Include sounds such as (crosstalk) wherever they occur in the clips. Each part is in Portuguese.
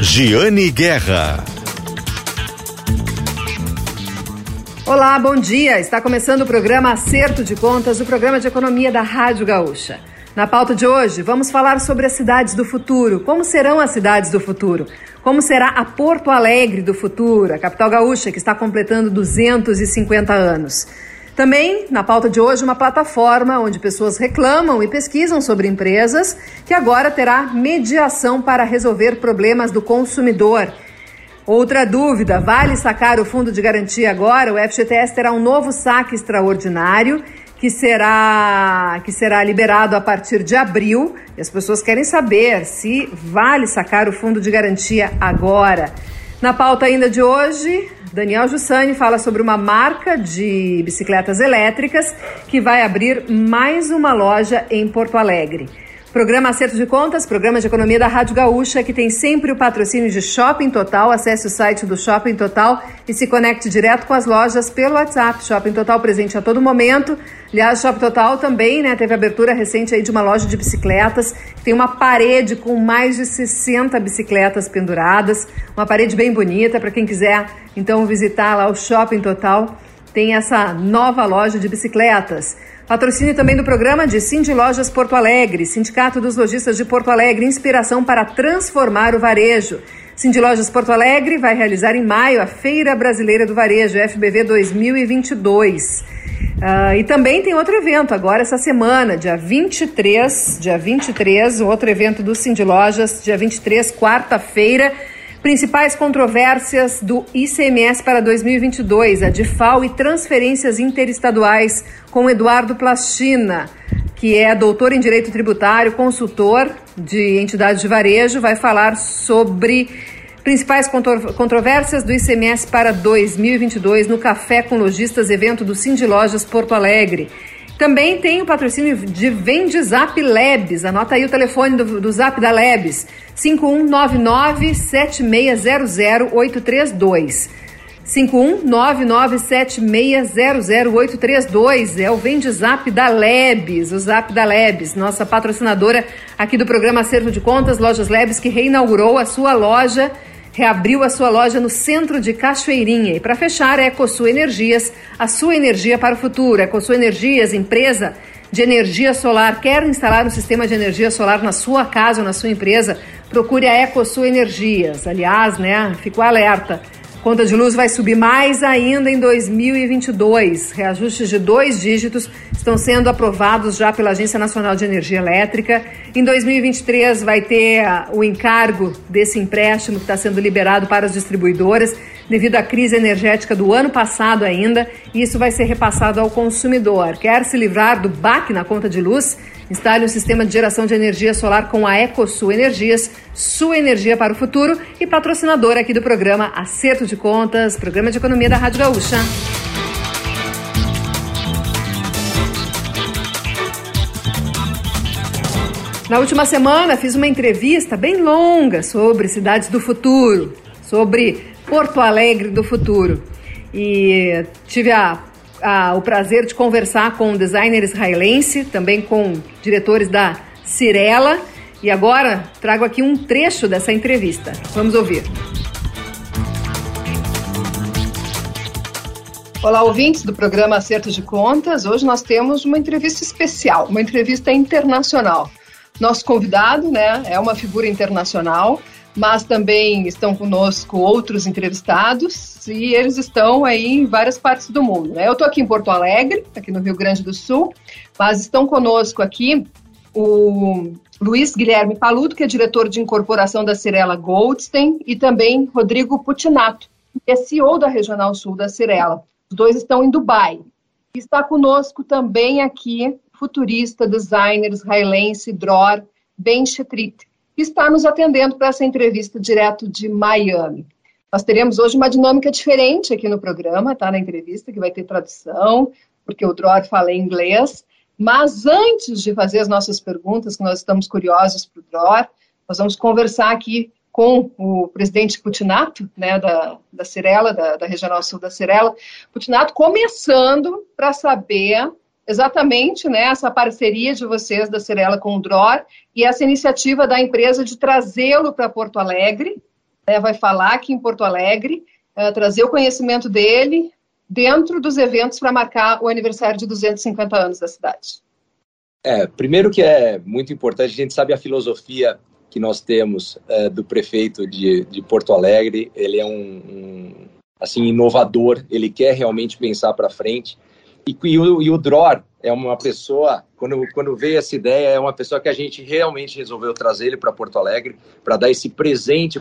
Giane Guerra. Olá, bom dia. Está começando o programa Acerto de Contas, o programa de economia da Rádio Gaúcha. Na pauta de hoje, vamos falar sobre as cidades do futuro. Como serão as cidades do futuro? Como será a Porto Alegre do futuro, a capital gaúcha que está completando 250 anos? Também, na pauta de hoje, uma plataforma onde pessoas reclamam e pesquisam sobre empresas que agora terá mediação para resolver problemas do consumidor. Outra dúvida: vale sacar o fundo de garantia agora? O FGTS terá um novo saque extraordinário que será, que será liberado a partir de abril. E as pessoas querem saber se vale sacar o fundo de garantia agora. Na pauta ainda de hoje, Daniel Jussani fala sobre uma marca de bicicletas elétricas que vai abrir mais uma loja em Porto Alegre. Programa Acerto de Contas, programa de economia da Rádio Gaúcha, que tem sempre o patrocínio de Shopping Total. Acesse o site do Shopping Total e se conecte direto com as lojas pelo WhatsApp. Shopping Total presente a todo momento. Aliás, Shopping Total também né, teve abertura recente aí de uma loja de bicicletas, que tem uma parede com mais de 60 bicicletas penduradas. Uma parede bem bonita para quem quiser então visitar lá o Shopping Total. Tem essa nova loja de bicicletas. Patrocínio também do programa de Cindy Lojas Porto Alegre, Sindicato dos Lojistas de Porto Alegre, inspiração para transformar o varejo. Cindy Lojas Porto Alegre vai realizar em maio a Feira Brasileira do Varejo, FBV 2022. Uh, e também tem outro evento agora essa semana, dia 23, dia 23, um outro evento do Cindy Lojas, dia 23, quarta-feira, Principais controvérsias do ICMS para 2022, a DIFAL e transferências interestaduais, com Eduardo Plastina, que é doutor em Direito Tributário, consultor de entidades de varejo, vai falar sobre principais controvérsias do ICMS para 2022 no Café com Lojistas, evento do Cindy Lojas Porto Alegre. Também tem o patrocínio de Vende Zap Labs. Anota aí o telefone do, do Zap da Labs: 5199-7600-832. 51997600832 é o Vende Zap da Labs, o Zap da Labs, nossa patrocinadora aqui do programa Acervo de Contas, Lojas Labs, que reinaugurou a sua loja reabriu a sua loja no centro de Cachoeirinha. E para fechar, a Ecosul Energias, a sua energia para o futuro. A Ecosul Energias, empresa de energia solar, quer instalar um sistema de energia solar na sua casa ou na sua empresa? Procure a Ecosul Energias. Aliás, né, ficou alerta. Conta de luz vai subir mais ainda em 2022. Reajustes de dois dígitos estão sendo aprovados já pela Agência Nacional de Energia Elétrica. Em 2023 vai ter ah, o encargo desse empréstimo que está sendo liberado para as distribuidoras devido à crise energética do ano passado ainda, e isso vai ser repassado ao consumidor. Quer se livrar do BAC na conta de luz? Instale um sistema de geração de energia solar com a EcoSul Energias, sua energia para o futuro e patrocinadora aqui do programa Acerto de Contas, programa de economia da Rádio Gaúcha. Na última semana fiz uma entrevista bem longa sobre cidades do futuro, sobre Porto Alegre do futuro. E tive a o prazer de conversar com um designer israelense, também com diretores da Cirela. E agora trago aqui um trecho dessa entrevista. Vamos ouvir. Olá, ouvintes do programa Acerto de Contas. Hoje nós temos uma entrevista especial, uma entrevista internacional. Nosso convidado né, é uma figura internacional, mas também estão conosco outros entrevistados e eles estão aí em várias partes do mundo. Né? Eu estou aqui em Porto Alegre, aqui no Rio Grande do Sul, mas estão conosco aqui o Luiz Guilherme Paludo, que é diretor de incorporação da Cirela Goldstein, e também Rodrigo Putinato, que é CEO da Regional Sul da Cirela. Os dois estão em Dubai. Está conosco também aqui futurista, designer israelense Dror Ben Shetrit, que está nos atendendo para essa entrevista direto de Miami. Nós teremos hoje uma dinâmica diferente aqui no programa, tá? Na entrevista, que vai ter tradução, porque o Dror fala em inglês. Mas antes de fazer as nossas perguntas, que nós estamos curiosos para o Dror, nós vamos conversar aqui com o presidente Putinato, né, da, da Cirela, da, da Regional Sul da Cirela. Putinato, começando para saber exatamente né, essa parceria de vocês da Cirela com o DROR e essa iniciativa da empresa de trazê-lo para Porto Alegre né, vai falar aqui em Porto Alegre, uh, trazer o conhecimento dele dentro dos eventos para marcar o aniversário de 250 anos da cidade. É, primeiro que é muito importante, a gente sabe a filosofia que nós temos uh, do prefeito de, de Porto Alegre, ele é um, um assim inovador, ele quer realmente pensar para frente, e, e, o, e o Dror é uma pessoa, quando, quando veio essa ideia, é uma pessoa que a gente realmente resolveu trazer ele para Porto Alegre, para dar esse presente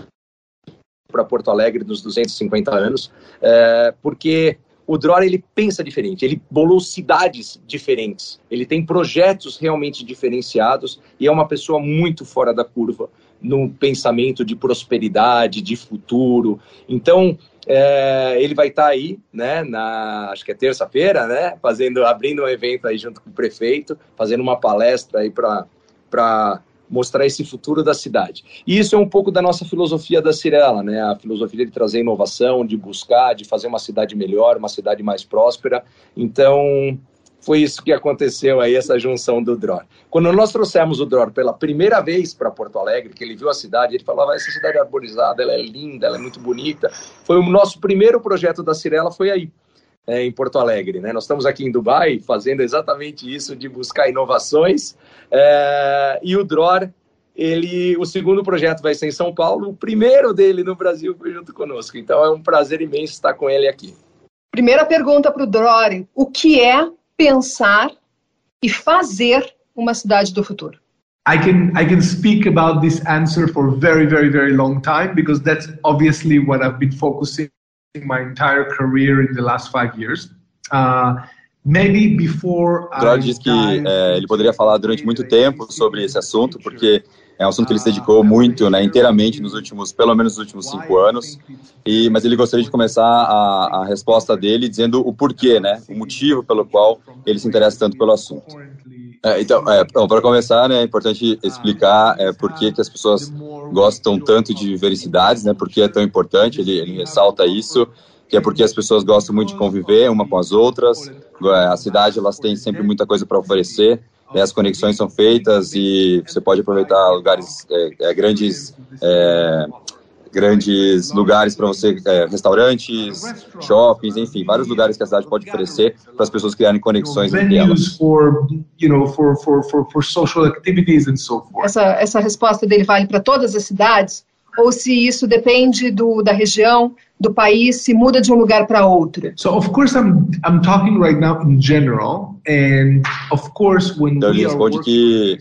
para Porto Alegre dos 250 anos, é, porque o Dror ele pensa diferente, ele bolou cidades diferentes, ele tem projetos realmente diferenciados e é uma pessoa muito fora da curva no pensamento de prosperidade, de futuro. Então, é, ele vai estar tá aí, né, na, acho que é terça-feira, né, fazendo, abrindo um evento aí junto com o prefeito, fazendo uma palestra aí para mostrar esse futuro da cidade. E isso é um pouco da nossa filosofia da Cirela, né, a filosofia de trazer inovação, de buscar, de fazer uma cidade melhor, uma cidade mais próspera. Então, foi isso que aconteceu aí, essa junção do Dror. Quando nós trouxemos o Dror pela primeira vez para Porto Alegre, que ele viu a cidade, ele falava, essa cidade é arborizada, ela é linda, ela é muito bonita. Foi o nosso primeiro projeto da Cirela, foi aí, é, em Porto Alegre. Né? Nós estamos aqui em Dubai fazendo exatamente isso, de buscar inovações. É, e o Dror, ele, o segundo projeto vai ser em São Paulo, o primeiro dele no Brasil foi junto conosco. Então é um prazer imenso estar com ele aqui. Primeira pergunta para o Dror, o que é pensar e fazer uma cidade do futuro? I can I can speak about this answer for a very very very long time because that's obviously what I've been focusing my entire career in the last five years. Uh, maybe before. Gerard diz que é, ele poderia falar durante muito tempo sobre esse assunto porque é um assunto que ele se dedicou muito, né, inteiramente nos últimos, pelo menos nos últimos cinco anos. E, mas ele gostaria de começar a, a resposta dele dizendo o porquê, né, o motivo pelo qual ele se interessa tanto pelo assunto. É, então, é, para começar, né, é importante explicar é, por que, que as pessoas gostam tanto de viver em cidades, né, por que é tão importante, ele, ele ressalta isso, que é porque as pessoas gostam muito de conviver uma com as outras, é, a cidade elas têm sempre muita coisa para oferecer, né, as conexões são feitas e você pode aproveitar lugares, é, é, grandes, é, grandes lugares para você, é, restaurantes, shoppings, enfim, vários lugares que a cidade pode oferecer para as pessoas criarem conexões entre elas. Essa, essa resposta dele vale para todas as cidades? Ou se isso depende do, da região, do país, se muda de um lugar para outro? So of course I'm I'm talking right now in general and of course when então ele responde que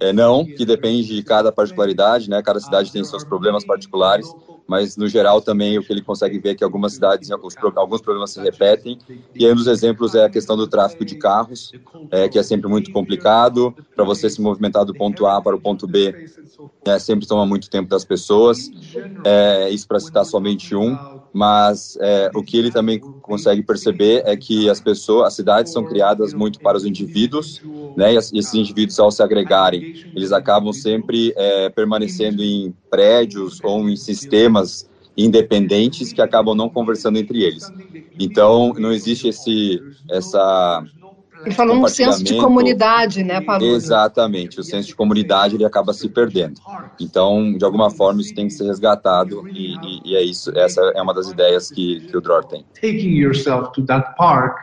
é, não, que depende de cada particularidade, né? Cada cidade tem seus problemas particulares mas no geral também o que ele consegue ver é que algumas cidades, alguns, problemas se repetem, e um dos exemplos é a questão do tráfego de carros, é, que é sempre muito complicado, para você se movimentar do ponto A para o ponto B, é, sempre toma muito tempo das pessoas, é, isso para citar somente um, mas é, o que ele também consegue perceber é que as pessoas, as cidades são criadas muito para os indivíduos, né, e esses indivíduos ao se agregarem, eles acabam sempre é, permanecendo em prédios ou em sistemas independentes que acabam não conversando entre eles. Então, não existe esse essa ele falou um senso de comunidade, né, Paulo? Exatamente, o senso de comunidade ele acaba se perdendo. Então, de alguma forma, isso tem que ser resgatado e, e, e é isso. Essa é uma das ideias que, que o Dror tem. Taking yourself to that park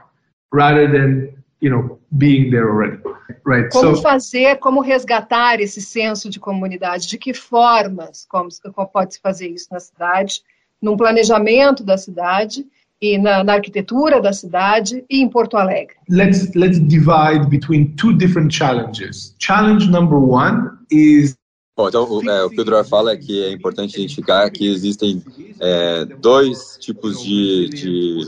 rather than, you know, being there already. Right. Como so, fazer, como resgatar esse senso de comunidade? De que formas como, como pode se fazer isso na cidade, num planejamento da cidade? e na, na, arquitetura da cidade e em Porto Alegre. Let's let's divide between two different challenges. Challenge number one is Bom, então o, é, o que o Dror fala é que é importante identificar que existem é, dois tipos de, de,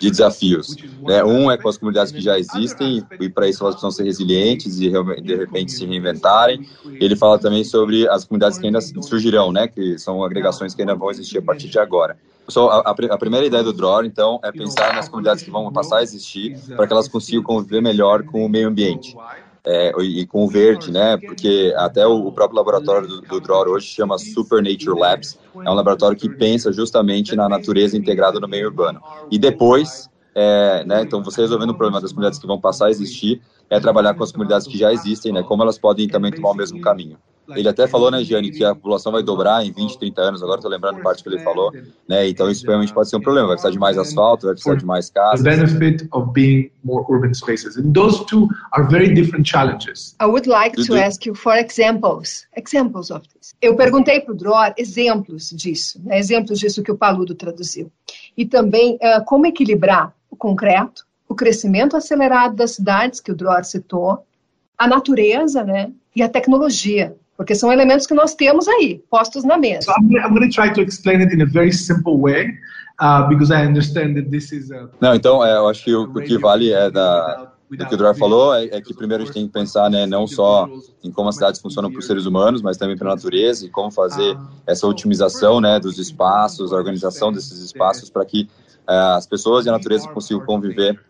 de desafios. Né? Um é com as comunidades que já existem e para isso elas precisam ser resilientes e de repente se reinventarem. Ele fala também sobre as comunidades que ainda surgirão, né? que são agregações que ainda vão existir a partir de agora. So, a, a, primeira ideia do Dror, então, é pensar nas comunidades que vão passar a existir para que elas consigam conviver melhor com o meio ambiente. É, e, com o verde, né? Porque até o, o próprio laboratório do, do Dror hoje chama Super Nature Labs. É um laboratório que pensa justamente na natureza integrada no meio urbano. E depois, é, né, então, você resolvendo o problema das comunidades que vão passar a existir, é trabalhar com as comunidades que já existem, né? Como elas podem também tomar o mesmo caminho. Ele até falou, né, Gianni, que a população vai dobrar em 20, 30 anos, agora estou lembrando parte que ele falou, né, então isso realmente pode ser um problema, vai precisar de mais asfalto, vai precisar de mais casas. The benefit of being more urban spaces. And those two are very different challenges. I would like to ask you for examples, examples of this. Eu perguntei para o Dror exemplos disso, né, exemplos disso que o Paludo traduziu. E também uh, como equilibrar o concreto, o crescimento acelerado das cidades, que o Dror citou, a natureza, né, e a tecnologia, porque são elementos que nós temos aí, postos na mesa. So I'm, I'm going to try to explain it in a very simple way, uh, because I understand that this is a... Não, então, é, eu acho que o, o que vale é da do que o Drar falou é, é, que primeiro a gente tem que pensar, né, não só em como as cidades funcionam para os seres humanos, mas também para a natureza e como fazer essa otimização, né, dos espaços, a organização desses espaços para que uh, as pessoas e a natureza consigam conviver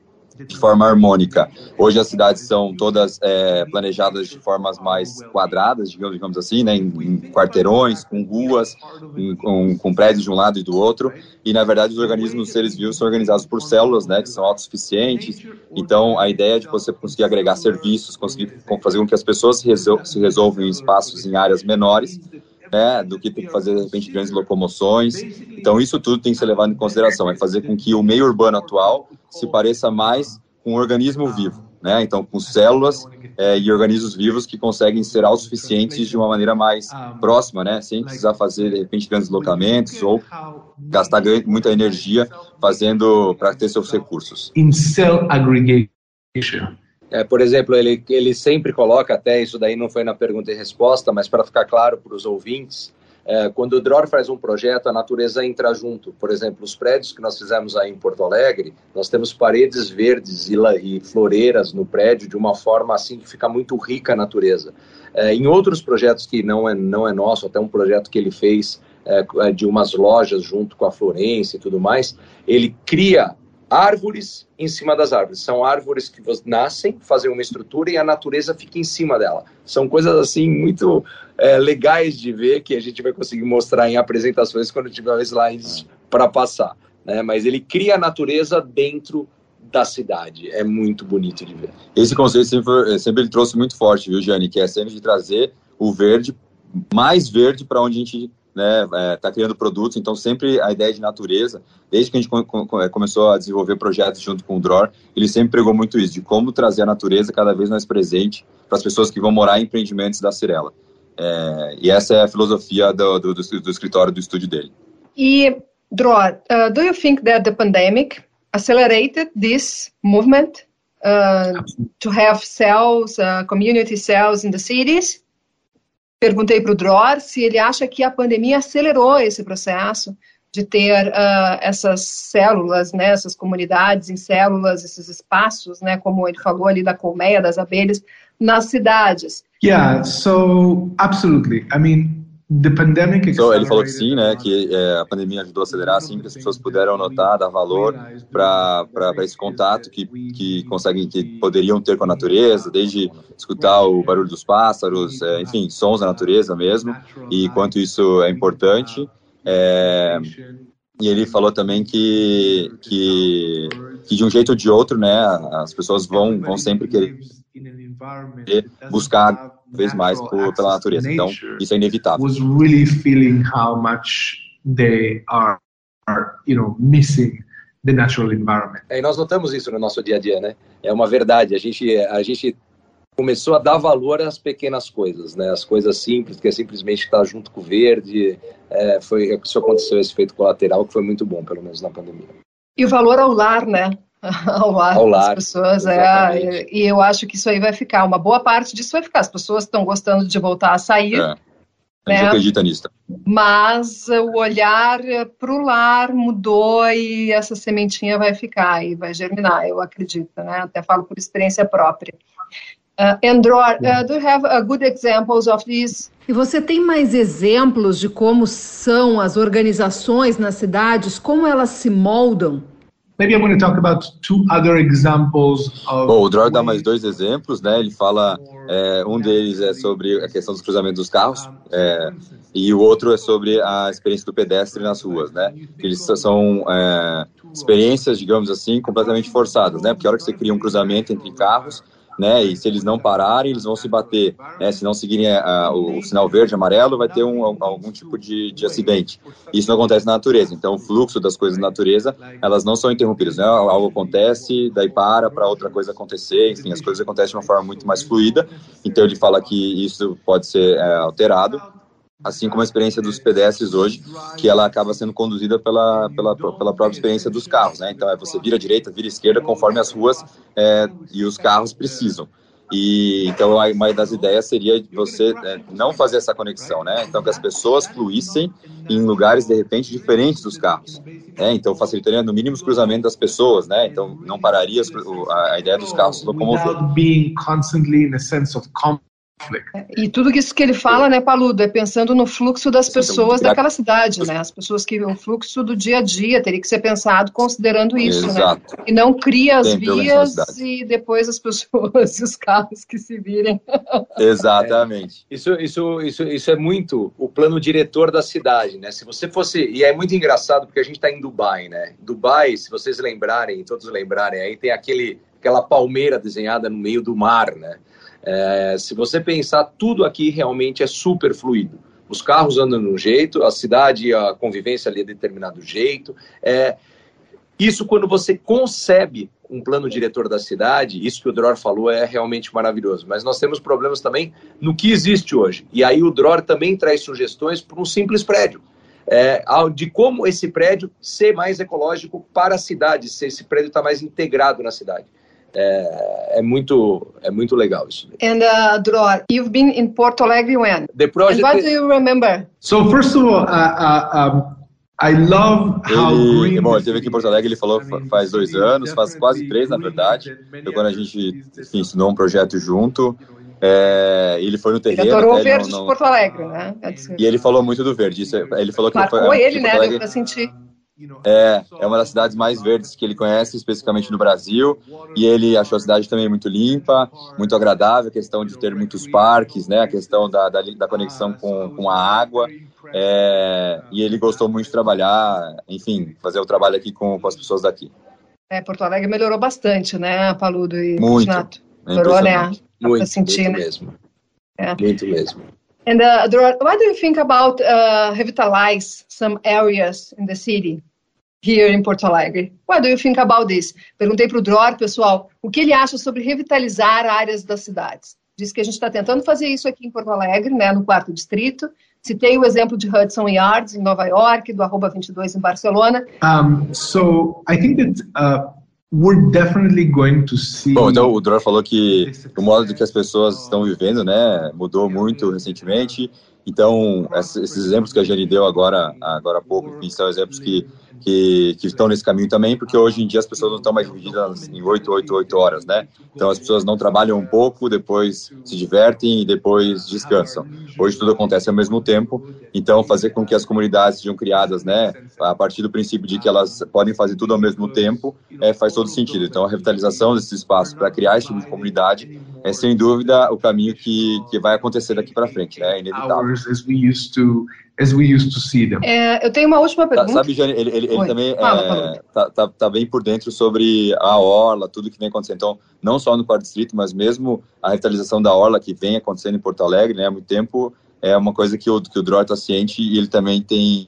de forma harmônica. Hoje as cidades são todas é, planejadas de formas mais quadradas, digamos, digamos assim, né, em, em quarteirões, com ruas, em, com, com, prédios de um lado e do outro. E na verdade os organismos seres vivos são organizados por células, né, que são autossuficientes. Então a ideia de você conseguir agregar serviços, conseguir fazer com que as pessoas se, resol se resolvam em espaços, em áreas menores, né, do que ter que fazer, de repente, grandes locomoções. Então, isso tudo tem que ser levado em consideração, é fazer com que o meio urbano atual se pareça mais com um organismo vivo, né? Então, com células é, e organismos vivos que conseguem ser autossuficientes de uma maneira mais próxima, né? Sem precisar fazer, de repente, grandes deslocamentos ou gastar muita energia fazendo para ter seus recursos. In cell aggregation. É, por exemplo, ele, ele sempre coloca, até isso daí não foi na pergunta e resposta, mas para ficar claro para os ouvintes, é, quando o Dror faz um projeto, a natureza entra junto. Por exemplo, os prédios que nós fizemos aí em Porto Alegre, nós temos paredes verdes e, e floreiras no prédio de uma forma assim que fica muito rica a natureza. É, em outros projetos que não é, não é nosso, até um projeto que ele fez é, de umas lojas junto com a Florência e tudo mais, ele cria árvores em cima das árvores. São árvores que nascem, fazem uma estrutura e a natureza fica em cima dela. São coisas assim muito é, legais de ver que a gente vai conseguir mostrar em apresentações quando tiver slides para passar. Né? Mas ele cria a natureza dentro da cidade. É muito bonito de ver. Esse conceito sempre, sempre ele trouxe muito forte, viu, Jane? Que é sempre de trazer o verde, mais verde para onde a gente né, está é, criando produtos, então sempre a ideia de natureza, desde que a gente é, começou a desenvolver projetos junto com o DROR, ele sempre pregou muito isso, de como trazer a natureza cada vez mais presente para as pessoas que vão morar em empreendimentos da Cirela. É, e essa é a filosofia do, do, do, do escritório, do estúdio dele. E, Dror, uh, do you think that the pandemic accelerated this movement uh, to have cells, uh, community cells in the cities? Perguntei para o Dror se ele acha que a pandemia acelerou esse processo de ter uh, essas células, né, essas comunidades em células, esses espaços, né, como ele falou ali da colmeia das abelhas, nas cidades. Yeah, so absolutely. I mean, então, ele falou que sim, né, que é, a pandemia ajudou a acelerar, sim, que as pessoas puderam notar, dar valor para esse contato que, que conseguem, que poderiam ter com a natureza, desde escutar o barulho dos pássaros, é, enfim, sons da natureza mesmo, e quanto isso é importante. É, e ele falou também que, que, que, de um jeito ou de outro, né, as pessoas vão, vão sempre querer buscar vez mais por, pela natureza. Então, isso é inevitável. Was really feeling how much they are, are you know, missing the natural environment. É, e nós notamos isso no nosso dia a dia, né? É uma verdade. A gente, a gente começou a dar valor às pequenas coisas, né? As coisas simples, que é simplesmente estar junto com o verde. É, foi isso aconteceu esse efeito colateral que foi muito bom, pelo menos na pandemia. E o valor ao lar, né? (laughs) ao lar, ao lar das pessoas. É, e, eu acho que isso aí vai ficar. Uma boa parte disso vai ficar. As pessoas estão gostando de voltar a sair. É. A gente né? acredita nisso. Mas o olhar para o lar mudou e essa sementinha vai ficar e vai germinar, eu acredito, né? Até falo por experiência própria. Uh, Andror, uh, do you have uh, good examples of these? E você tem mais exemplos de como são as organizações nas cidades, como elas se moldam Maybe I'm going to talk about two other examples of Bom, o Dror dá mais dois exemplos, né? Ele fala, é, um deles é sobre a questão dos cruzamentos dos carros, é, e o outro é sobre a experiência do pedestre nas ruas, né? Eles são é, experiências, digamos assim, completamente forçadas, né? Porque a hora que você cria um cruzamento entre carros, né? E se eles não pararem, eles vão se bater. Né? Se não seguirem a, o, o, sinal verde, amarelo, vai ter um, algum tipo de, de acidente. Isso não acontece na natureza. Então, o fluxo das coisas na natureza, elas não são interrompidas. Né? Algo acontece, daí para para outra coisa acontecer. Enfim, as coisas acontecem de uma forma muito mais fluida. Então, ele fala que isso pode ser é, alterado assim como a experiência dos pedestres hoje, que ela acaba sendo conduzida pela, pela, pela própria experiência dos carros, né? Então, é você vira à direita, vira à esquerda, conforme as ruas é, e os carros precisam. E então uma das ideias seria você é, não fazer essa conexão, né? Então que as pessoas fluíssem em lugares de repente diferentes dos carros, né? Então facilitaria no mínimo os cruzamentos das pessoas, né? Então não pararia a, ideia dos carros se of e tudo isso que ele fala, né, Paludo, é pensando no fluxo das pessoas daquela cidade, né? As pessoas que o fluxo do dia a dia teria que ser pensado considerando isso, né? Exato. né? E não cria as vias e depois as pessoas e (laughs) os carros que se virem. Exatamente. É, isso, isso, isso, isso é muito o plano diretor da cidade, né? Se você fosse e é muito engraçado porque a gente está em Dubai, né? Dubai, se vocês lembrarem, todos lembrarem, aí tem aquele aquela palmeira desenhada no meio do mar, né? É, se você pensar, tudo aqui realmente é super fluido. Os carros andam de um jeito, a cidade, a convivência ali é de determinado jeito. É, isso quando você concebe um plano diretor da cidade, isso que o Dror falou é realmente maravilhoso. Mas nós temos problemas também no que existe hoje. E aí o Dror também traz sugestões para um simples prédio. É, de como esse prédio ser mais ecológico para a cidade, se esse prédio está mais integrado na cidade é, é, muito é muito legal isso. And uh, Dror, you've been in Porto Alegre when? The project. And what do you remember? So first of all, uh, uh, um, I love how ele, green bom, ele esteve aqui em Porto Alegre, ele falou faz dois anos, faz quase três na verdade. Foi quando a gente enfim, ensinou um projeto junto. É, ele foi no terreno. Ele adorou o verde não, não... de Porto Alegre, né? E ele falou muito do verde. Isso, é, ele falou que Marcou foi, ele, né? Deu pra sentir. É, é uma das cidades mais verdes que ele conhece, especificamente no Brasil, e ele achou a cidade também muito limpa, muito agradável, a questão de ter muitos parques, né, a questão da, da, da conexão com, com a água, é, e ele gostou muito de trabalhar, enfim, fazer o trabalho aqui com, com as pessoas daqui. É, Porto Alegre melhorou bastante, né, Paludo e Muito. Renato? É melhorou, né? Muito, sentir, muito né? mesmo. É. Muito mesmo. And uh, what do you think about uh, revitalize some areas in the city? here in Porto Alegre. What do you think about this? Perguntei para o Dror, pessoal, o que ele acha sobre revitalizar áreas das cidades. Disse que a gente está tentando fazer isso aqui em Porto Alegre, né, no quarto distrito. Citei o exemplo de Hudson Yards, em Nova York, do Arroba 22 em Barcelona. Um, so, I think that uh, we're definitely going to see... Bom, então o Dror falou que o modo que as pessoas estão vivendo, né, mudou muito recentemente. Então, esses exemplos que a Jenny deu agora, agora há pouco, são exemplos que que, que estão nesse caminho também, porque hoje em dia as pessoas não estão mais divididas em 8, 8, 8 horas, né? Então as pessoas não trabalham um pouco, depois se divertem e depois descansam. Hoje tudo acontece ao mesmo tempo, então fazer com que as comunidades sejam criadas, né, a partir do princípio de que elas podem fazer tudo ao mesmo tempo, é, faz todo sentido. Então a revitalização desse espaço para criar esse tipo de comunidade é sem dúvida o caminho que, que vai acontecer daqui para frente, né? É inevitável as we used to see them. É, eu tenho uma última tá, pergunta. Sabe, Jane, ele, ele, ele também fala, é, tá, tá, tá, bem por dentro sobre a Orla, tudo que vem acontecendo. Então, não só no quarto distrito, mas mesmo a revitalização da Orla que vem acontecendo em Porto Alegre, né, há muito tempo, é uma coisa que o, que o Dror está ciente e ele também tem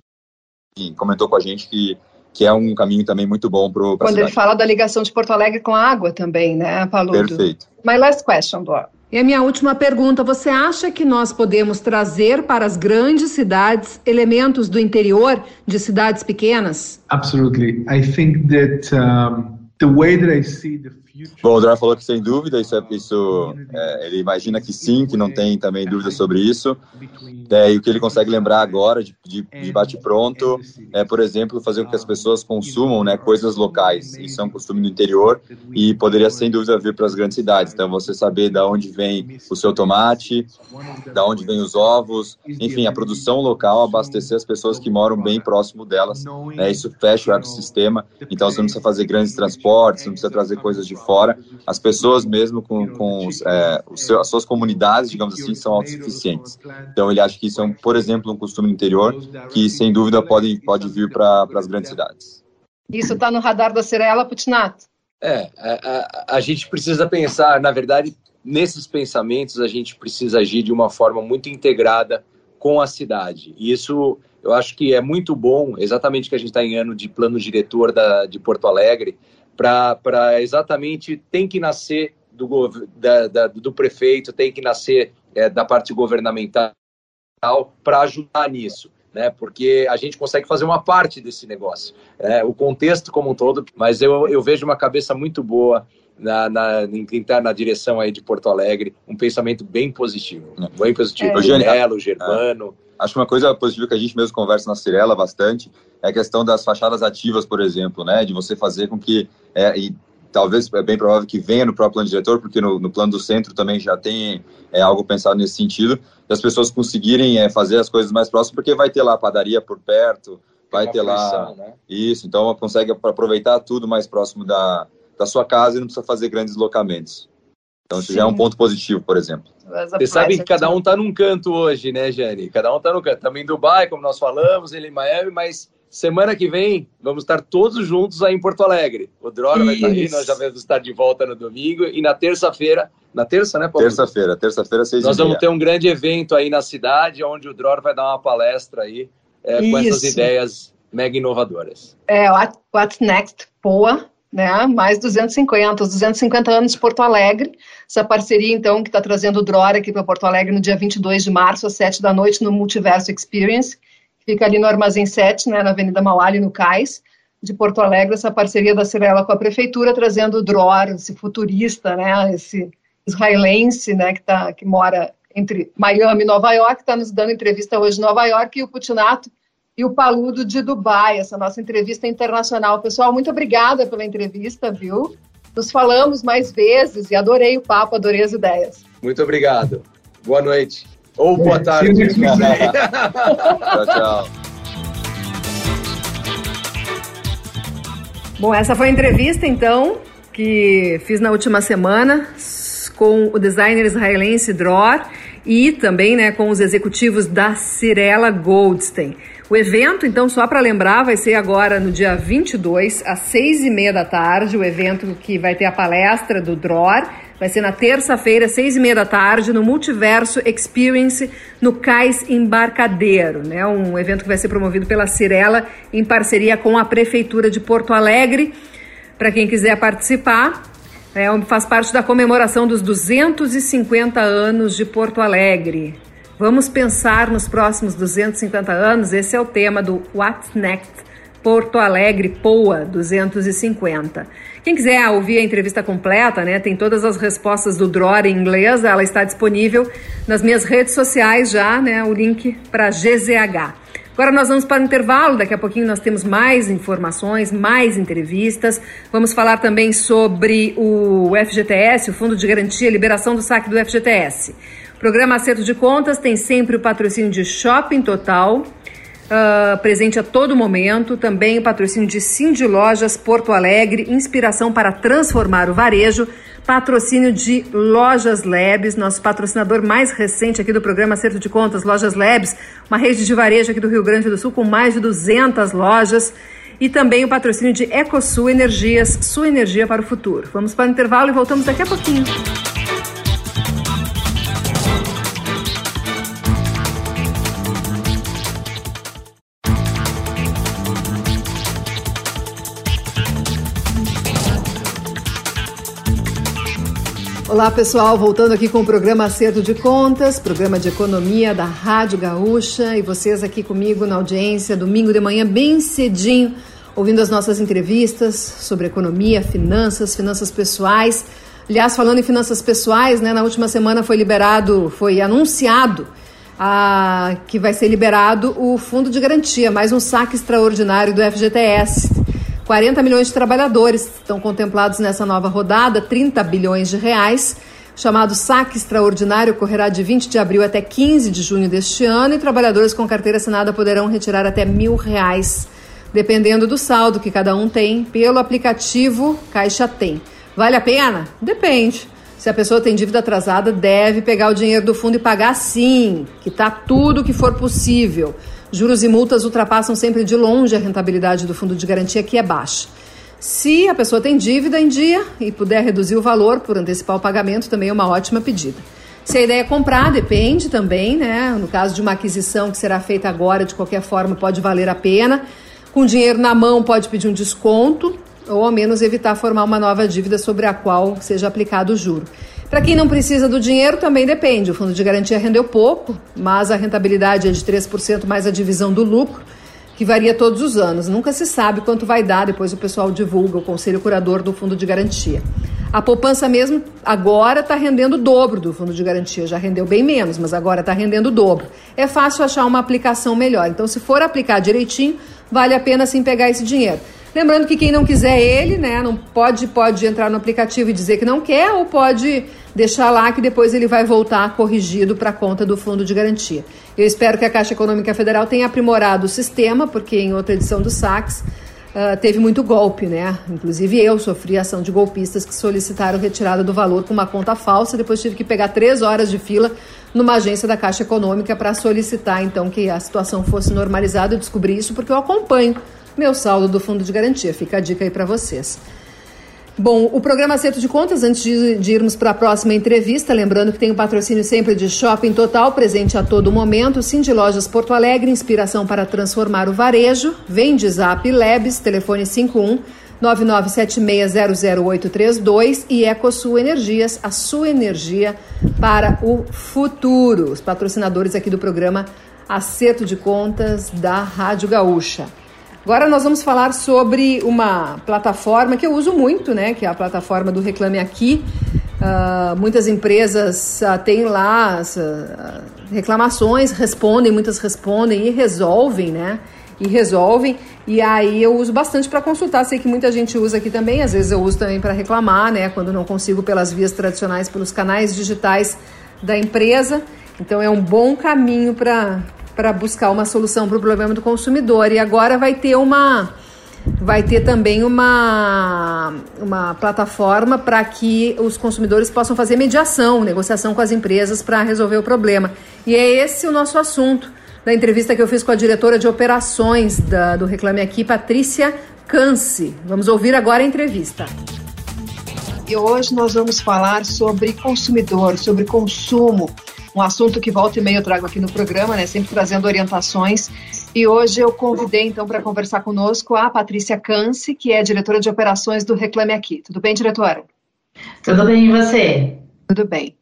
comentou com a gente que que é um caminho também muito bom para Quando cidade. ele fala da ligação de Porto Alegre com a água também, né, Paulo? Perfeito. My last question, Dor. E a minha última pergunta: você acha que nós podemos trazer para as grandes cidades elementos do interior de cidades pequenas? Absolutely. I think that um, the way that I see the Bom, o Dora falou que sem dúvida isso, é, isso é, ele imagina que sim, que não tem também dúvida sobre isso. É, e o que ele consegue lembrar agora de, de, de bate pronto é, por exemplo, fazer com que as pessoas consumam né, coisas locais. Isso é um costume do interior e poderia sem dúvida vir para as grandes cidades. Então, você saber da onde vem o seu tomate, da onde vem os ovos, enfim, a produção local, abastecer as pessoas que moram bem próximo delas. Né, isso fecha o ecossistema. Então, você não precisa fazer grandes transportes, não precisa trazer coisas de fora, as pessoas mesmo com, com é, seu, as suas comunidades, digamos assim, são autossuficientes. Então ele acha que isso é, um, por exemplo, um costume interior que sem dúvida pode, pode vir para as grandes cidades. Isso está no radar da Cirela Putinato? É, a, a, a gente precisa pensar, na verdade, nesses pensamentos a gente precisa agir de uma forma muito integrada com a cidade. E isso eu acho que é muito bom, exatamente que a gente está em ano de plano diretor da, de Porto Alegre, para exatamente tem que nascer do, da, da, do prefeito, tem que nascer é, da parte governamental para ajudar nisso. Né, porque a gente consegue fazer uma parte desse negócio, é, o contexto como um todo, mas eu, eu vejo uma cabeça muito boa na, na, em quem está na direção aí de Porto Alegre, um pensamento bem positivo, bem positivo. É. O Nelo, o Germano, Acho que uma coisa positiva que a gente mesmo conversa na Cirela bastante é a questão das fachadas ativas, por exemplo, né? De você fazer com que, é, e talvez é bem provável que venha no próprio plano diretor, porque no, no plano do centro também já tem é, algo pensado nesse sentido, das pessoas conseguirem é, fazer as coisas mais próximas, porque vai ter lá a padaria por perto, vai ter lá. Né? Isso, então consegue aproveitar tudo mais próximo da, da sua casa e não precisa fazer grandes deslocamentos. Então, isso Sim. já é um ponto positivo, por exemplo. Você sabe que cada um está num canto hoje, né, Jane? Cada um está num canto. Também em Dubai, como nós falamos, ele em Miami, mas semana que vem vamos estar todos juntos aí em Porto Alegre. O Drora vai estar aí, nós já vamos estar de volta no domingo. E na terça-feira, na terça, né, Paulo? Terça-feira, terça-feira, seis Nós vamos ter um grande evento aí na cidade, onde o Drora vai dar uma palestra aí é, com essas ideias mega inovadoras. É, What's Next, POA, né? Mais 250, os 250 anos de Porto Alegre. Essa parceria, então, que está trazendo o Drora aqui para Porto Alegre no dia 22 de março, às 7 da noite, no Multiverso Experience, fica ali no Armazém 7, né, na Avenida Mauá, no Cais, de Porto Alegre, essa parceria da Cirela com a Prefeitura, trazendo o Dror, esse futurista, né, esse israelense, né, que, tá, que mora entre Miami e Nova York, está nos dando entrevista hoje em Nova York, e o Putinato e o Paludo de Dubai, essa nossa entrevista internacional. Pessoal, muito obrigada pela entrevista, viu? Nos falamos mais vezes e adorei o papo, adorei as ideias. Muito obrigado. Boa noite. Ou boa tarde. tchau, tchau. Bom, essa foi a entrevista, então, que fiz na última semana com o designer israelense Dror e também né, com os executivos da Cirela Goldstein. O evento, então, só para lembrar, vai ser agora no dia 22, às seis e meia da tarde, o evento que vai ter a palestra do DROR, vai ser na terça-feira, seis e meia da tarde, no Multiverso Experience, no Cais Embarcadeiro, né? Um evento que vai ser promovido pela Cirela em parceria com a Prefeitura de Porto Alegre. Para quem quiser participar, é, faz parte da comemoração dos 250 anos de Porto Alegre. Vamos pensar nos próximos 250 anos? Esse é o tema do What's Next Porto Alegre POA 250. Quem quiser ouvir a entrevista completa, né, tem todas as respostas do Dror em inglês, ela está disponível nas minhas redes sociais já, né, o link para GZH. Agora nós vamos para o intervalo, daqui a pouquinho nós temos mais informações, mais entrevistas. Vamos falar também sobre o FGTS, o Fundo de Garantia e Liberação do Saque do FGTS. Programa Acerto de Contas tem sempre o patrocínio de Shopping Total, uh, presente a todo momento. Também o patrocínio de Cindy Lojas Porto Alegre, inspiração para transformar o varejo. Patrocínio de Lojas Labs, nosso patrocinador mais recente aqui do programa Acerto de Contas, Lojas Labs, uma rede de varejo aqui do Rio Grande do Sul com mais de 200 lojas. E também o patrocínio de EcoSul Energias, sua energia para o futuro. Vamos para o intervalo e voltamos daqui a pouquinho. Olá pessoal, voltando aqui com o programa Acerto de Contas, programa de economia da Rádio Gaúcha. E vocês aqui comigo na audiência, domingo de manhã, bem cedinho, ouvindo as nossas entrevistas sobre economia, finanças, finanças pessoais. Aliás, falando em finanças pessoais, né, na última semana foi liberado, foi anunciado a, que vai ser liberado o Fundo de Garantia, mais um saque extraordinário do FGTS 40 milhões de trabalhadores estão contemplados nessa nova rodada, 30 bilhões de reais. Chamado saque extraordinário ocorrerá de 20 de abril até 15 de junho deste ano e trabalhadores com carteira assinada poderão retirar até mil reais, dependendo do saldo que cada um tem pelo aplicativo Caixa Tem. Vale a pena? Depende. Se a pessoa tem dívida atrasada, deve pegar o dinheiro do fundo e pagar sim, que tá tudo o que for possível. Juros e multas ultrapassam sempre de longe a rentabilidade do fundo de garantia, que é baixa. Se a pessoa tem dívida em dia e puder reduzir o valor por antecipar o pagamento, também é uma ótima pedida. Se a ideia é comprar, depende também, né? No caso de uma aquisição que será feita agora, de qualquer forma, pode valer a pena. Com dinheiro na mão, pode pedir um desconto ou ao menos evitar formar uma nova dívida sobre a qual seja aplicado o juro. Para quem não precisa do dinheiro, também depende. O fundo de garantia rendeu pouco, mas a rentabilidade é de 3% mais a divisão do lucro, que varia todos os anos. Nunca se sabe quanto vai dar, depois o pessoal divulga, o conselho curador do fundo de garantia. A poupança mesmo agora está rendendo o dobro do fundo de garantia. Já rendeu bem menos, mas agora está rendendo o dobro. É fácil achar uma aplicação melhor. Então, se for aplicar direitinho, vale a pena sim pegar esse dinheiro. Lembrando que quem não quiser ele, né, não pode pode entrar no aplicativo e dizer que não quer ou pode deixar lá que depois ele vai voltar corrigido para a conta do fundo de garantia. Eu espero que a Caixa Econômica Federal tenha aprimorado o sistema, porque em outra edição do Sax uh, teve muito golpe, né? Inclusive eu sofri ação de golpistas que solicitaram retirada do valor com uma conta falsa, depois tive que pegar três horas de fila numa agência da Caixa Econômica para solicitar então que a situação fosse normalizada. Eu descobri isso porque eu acompanho meu saldo do fundo de garantia. Fica a dica aí para vocês. Bom, o programa Acerto de Contas, antes de, de irmos para a próxima entrevista, lembrando que tem o patrocínio sempre de Shopping Total, presente a todo momento, de Lojas Porto Alegre, inspiração para transformar o varejo, Vende Zap Labs, telefone 51 9976000832 e EcoSul Energias, a sua energia para o futuro. Os patrocinadores aqui do programa Acerto de Contas da Rádio Gaúcha. Agora nós vamos falar sobre uma plataforma que eu uso muito, né? Que é a plataforma do Reclame Aqui. Uh, muitas empresas uh, têm lá as, uh, reclamações, respondem, muitas respondem e resolvem, né? E resolvem. E aí eu uso bastante para consultar. Sei que muita gente usa aqui também. Às vezes eu uso também para reclamar, né? Quando não consigo pelas vias tradicionais, pelos canais digitais da empresa. Então é um bom caminho para para buscar uma solução para o problema do consumidor. E agora vai ter uma vai ter também uma, uma plataforma para que os consumidores possam fazer mediação, negociação com as empresas para resolver o problema. E é esse o nosso assunto da entrevista que eu fiz com a diretora de operações da, do Reclame Aqui, Patrícia Canse. Vamos ouvir agora a entrevista. E hoje nós vamos falar sobre consumidor, sobre consumo um assunto que volta e meia eu trago aqui no programa, né, sempre trazendo orientações. E hoje eu convidei então para conversar conosco a Patrícia Canse, que é diretora de operações do Reclame Aqui. Tudo bem, diretora? Tudo bem, e você? Tudo bem.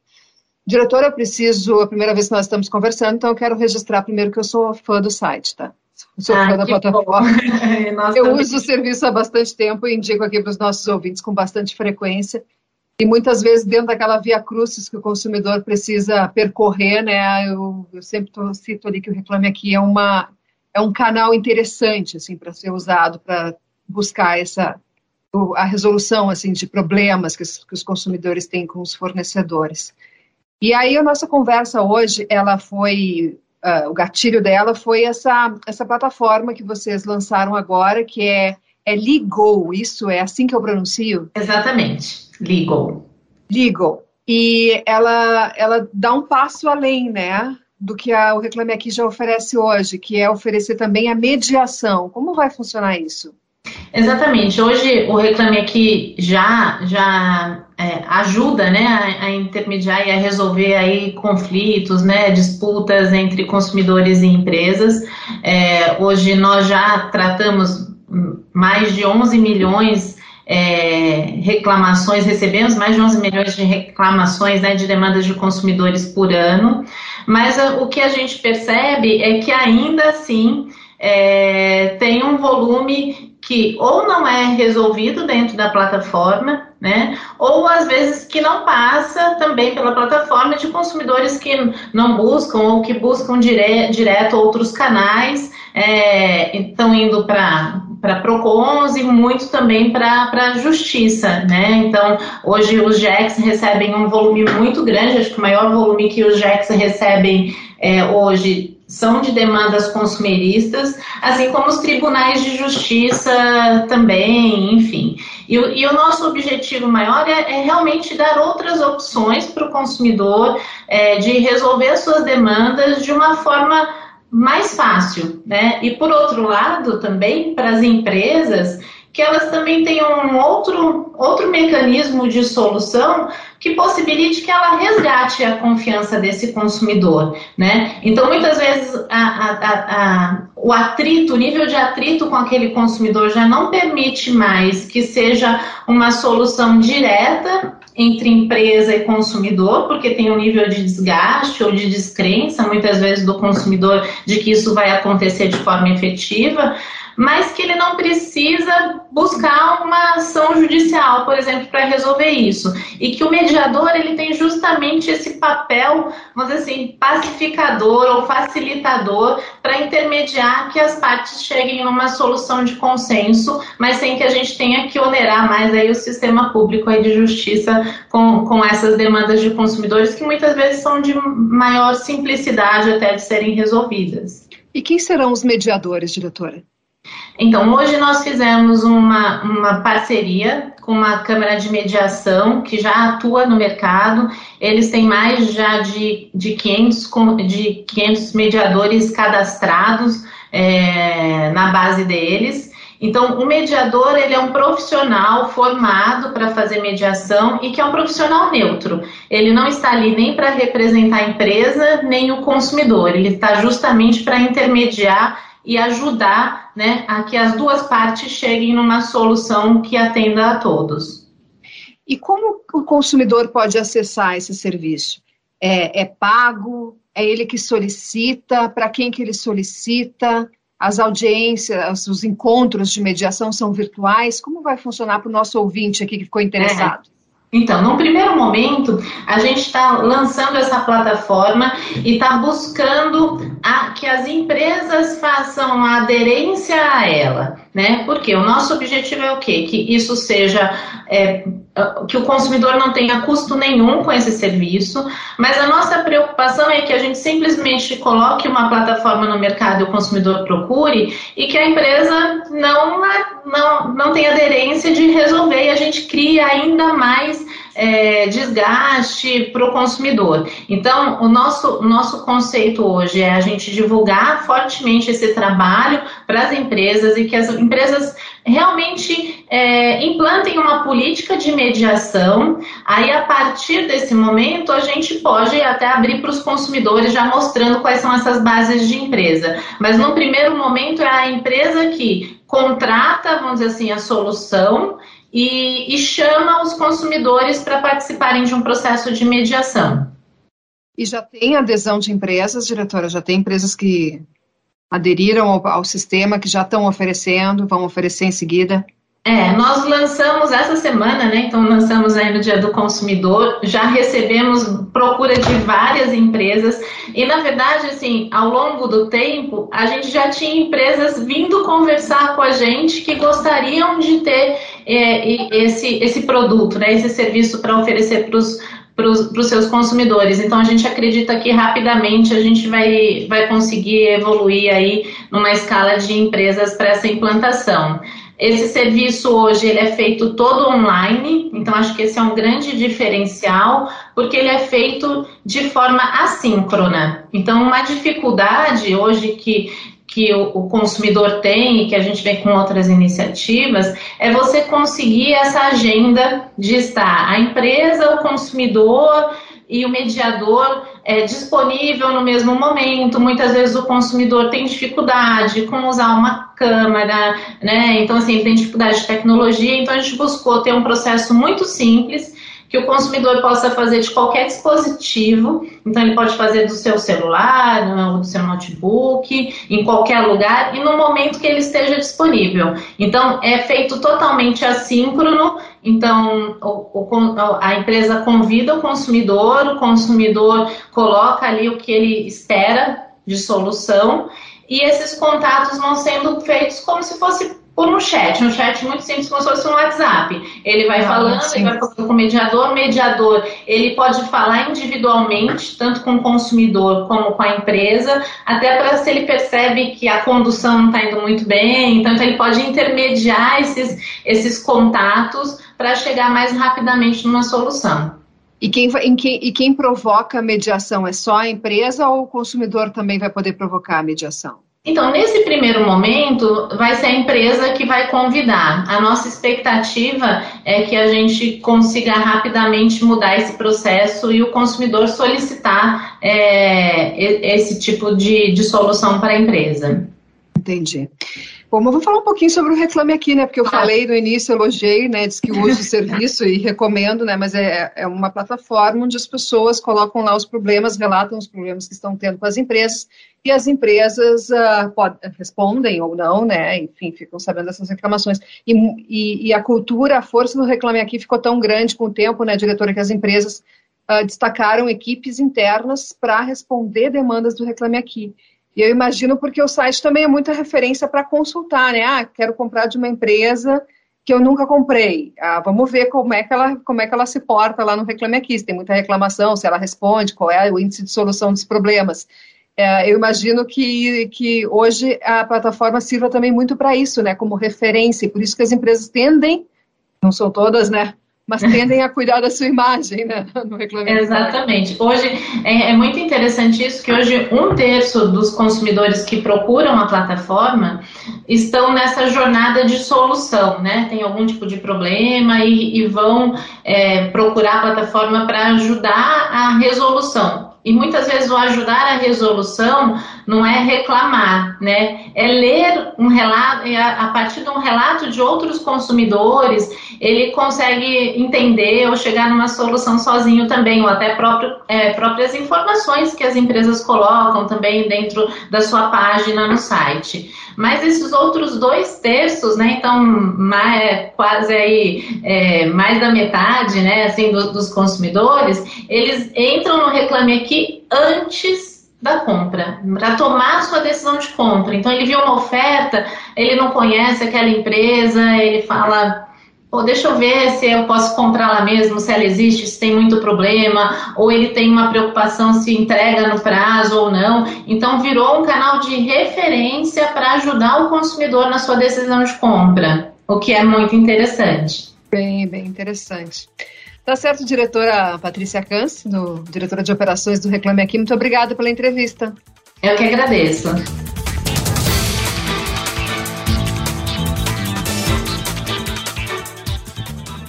Diretora, eu preciso, a primeira vez que nós estamos conversando, então eu quero registrar primeiro que eu sou fã do site, tá? Sou ah, fã da plataforma. (laughs) eu também. uso o serviço há bastante tempo e indico aqui para os nossos ouvintes com bastante frequência. E muitas vezes dentro daquela via crucis que o consumidor precisa percorrer, né? Eu, eu sempre tô, cito ali que o Reclame Aqui é uma é um canal interessante assim para ser usado para buscar essa a resolução assim de problemas que os, que os consumidores têm com os fornecedores. E aí a nossa conversa hoje, ela foi uh, o gatilho dela foi essa essa plataforma que vocês lançaram agora, que é é Legal, isso é assim que eu pronuncio? Exatamente, Legal. Legal. E ela, ela dá um passo além, né? Do que a, o Reclame Aqui já oferece hoje, que é oferecer também a mediação. Como vai funcionar isso? Exatamente. Hoje o Reclame Aqui já, já é, ajuda né, a, a, intermediar e a resolver aí conflitos, né, disputas entre consumidores e empresas. É, hoje nós já tratamos mais de 11 milhões é, reclamações, recebemos mais de 11 milhões de reclamações né, de demandas de consumidores por ano, mas a, o que a gente percebe é que ainda assim é, tem um volume que ou não é resolvido dentro da plataforma, né? Ou às vezes que não passa também pela plataforma de consumidores que não buscam ou que buscam dire direto outros canais, é, estão indo para para PROCONs e muito também para a justiça, né? Então, hoje os JECs recebem um volume muito grande, acho que o maior volume que os JECs recebem é, hoje são de demandas consumeristas, assim como os tribunais de justiça também, enfim. E, e o nosso objetivo maior é, é, realmente dar outras opções para o consumidor é, de resolver as suas demandas de uma forma mais fácil, né? E por outro lado, também para as empresas que elas também tenham um outro, outro mecanismo de solução que possibilite que ela resgate a confiança desse consumidor, né? Então, muitas vezes, a, a, a, o atrito, o nível de atrito com aquele consumidor já não permite mais que seja uma solução direta entre empresa e consumidor, porque tem um nível de desgaste ou de descrença, muitas vezes, do consumidor de que isso vai acontecer de forma efetiva mas que ele não precisa buscar uma ação judicial, por exemplo, para resolver isso. E que o mediador ele tem justamente esse papel, vamos dizer assim, pacificador ou facilitador para intermediar que as partes cheguem numa solução de consenso, mas sem que a gente tenha que onerar mais aí o sistema público aí de justiça com, com essas demandas de consumidores que muitas vezes são de maior simplicidade até de serem resolvidas. E quem serão os mediadores, diretora? Então, hoje nós fizemos uma, uma parceria com uma câmara de mediação que já atua no mercado. Eles têm mais já de, de, 500, de 500 mediadores cadastrados é, na base deles. Então, o mediador ele é um profissional formado para fazer mediação e que é um profissional neutro. Ele não está ali nem para representar a empresa nem o consumidor. Ele está justamente para intermediar e ajudar né, a que as duas partes cheguem numa solução que atenda a todos. E como o consumidor pode acessar esse serviço? É, é pago? É ele que solicita? Para quem que ele solicita? As audiências, os encontros de mediação são virtuais? Como vai funcionar para o nosso ouvinte aqui que ficou interessado? É. Então, no primeiro momento, a gente está lançando essa plataforma e está buscando a, que as empresas façam a aderência a ela, né? Porque o nosso objetivo é o quê? Que isso seja é, que o consumidor não tenha custo nenhum com esse serviço, mas a nossa preocupação é que a gente simplesmente coloque uma plataforma no mercado e o consumidor procure e que a empresa não, não, não tenha aderência de resolver e a gente cria ainda mais é, desgaste para o consumidor. Então, o nosso, nosso conceito hoje é a gente divulgar fortemente esse trabalho para as empresas e que as empresas realmente é, implantem uma política de mediação. Aí, a partir desse momento, a gente pode até abrir para os consumidores, já mostrando quais são essas bases de empresa. Mas no primeiro momento é a empresa que contrata, vamos dizer assim, a solução e, e chama os consumidores para participarem de um processo de mediação. E já tem adesão de empresas, diretora? Já tem empresas que aderiram ao, ao sistema, que já estão oferecendo, vão oferecer em seguida? É, nós lançamos essa semana, né? Então lançamos aí no Dia do Consumidor, já recebemos procura de várias empresas e na verdade, assim, ao longo do tempo, a gente já tinha empresas vindo conversar com a gente que gostariam de ter é, esse, esse produto, né? Esse serviço para oferecer para os para os seus consumidores. Então a gente acredita que rapidamente a gente vai, vai conseguir evoluir aí numa escala de empresas para essa implantação. Esse serviço hoje ele é feito todo online, então acho que esse é um grande diferencial, porque ele é feito de forma assíncrona. Então, uma dificuldade hoje que que o, o, consumidor tem e que a gente vem com outras iniciativas é você conseguir essa agenda de estar a empresa, o consumidor e o mediador é, disponível no mesmo momento. Muitas vezes o consumidor tem dificuldade com usar uma câmera, né? Então, assim, tem dificuldade de tecnologia. Então, a gente buscou ter um processo muito simples que o consumidor possa fazer de qualquer dispositivo. Então, ele pode fazer do seu celular, do seu notebook, em qualquer lugar e no momento que ele esteja disponível. Então, é feito totalmente assíncrono. Então, o, o, a empresa convida o consumidor, o consumidor coloca ali o que ele espera de solução e esses contatos vão sendo feitos como se fosse por um chat, um chat muito simples, como se fosse um WhatsApp. Ele vai ah, falando, sim. ele vai falando com o mediador, o mediador, ele pode falar individualmente, tanto com o consumidor como com a empresa, até para se ele percebe que a condução não está indo muito bem, então ele pode intermediar esses, esses contatos para chegar mais rapidamente numa solução. E quem, quem, e quem provoca a mediação é só a empresa ou o consumidor também vai poder provocar a mediação? Então, nesse primeiro momento, vai ser a empresa que vai convidar. A nossa expectativa é que a gente consiga rapidamente mudar esse processo e o consumidor solicitar é, esse tipo de, de solução para a empresa. Entendi. Bom, eu vou falar um pouquinho sobre o Reclame Aqui, né? Porque eu falei no início, elogiei, né? Diz que uso o serviço e recomendo, né? Mas é, é uma plataforma onde as pessoas colocam lá os problemas, relatam os problemas que estão tendo com as empresas e as empresas uh, pode, respondem ou não, né? Enfim, ficam sabendo dessas reclamações. E, e, e, a cultura, a força do Reclame Aqui ficou tão grande com o tempo, né, diretora, que as empresas uh, destacaram equipes internas para responder demandas do Reclame Aqui. E eu imagino porque o site também é muita referência para consultar, né? Ah, quero comprar de uma empresa que eu nunca comprei. Ah, vamos ver como é que ela como é que ela se porta lá no Reclame Aqui. Se tem muita reclamação, se ela responde, qual é o índice de solução dos problemas. É, eu imagino que, que hoje a plataforma sirva também muito para isso, né? Como referência. E por isso que as empresas tendem, não são todas, né? Mas tendem a cuidar da sua imagem, né? (laughs) No Reclame Exatamente. Hoje é, é, muito interessante isso que hoje um terço dos consumidores que procuram a plataforma estão nessa jornada de solução, né? Tem algum tipo de problema e, e vão é, procurar a plataforma para ajudar a resolução. E muitas vezes o ajudar a resolução não é reclamar, né? É ler um relato, é a partir de um relato de outros consumidores, ele consegue entender ou chegar numa solução sozinho também, ou até próprio, é, próprias informações que as empresas colocam também dentro da sua página no site. Mas esses outros dois terços, né? Então, mais, quase aí é, mais da metade, né? Assim, do, dos consumidores, eles entram no Reclame Aqui antes da compra, para tomar sua decisão de compra. Então, ele viu uma oferta, ele não conhece aquela empresa, ele fala Pô, deixa eu ver se eu posso comprar lá mesmo, se ela existe, se tem muito problema, ou ele tem uma preocupação se entrega no prazo ou não. Então, virou um canal de referência para ajudar o consumidor na sua decisão de compra, o que é muito interessante. Bem, bem interessante. Tá certo, diretora Patrícia Cans, do, diretora de operações do Reclame Aqui. Muito obrigada pela entrevista. Eu que agradeço.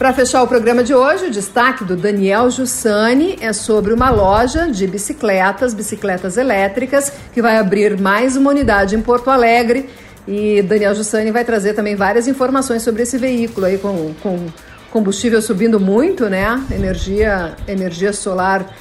Para fechar o programa de hoje, o destaque do Daniel Jussani é sobre uma loja de bicicletas, bicicletas elétricas, que vai abrir mais uma unidade em Porto Alegre. E Daniel Jussani vai trazer também várias informações sobre esse veículo aí com, com combustível subindo muito, né? Energia, energia solar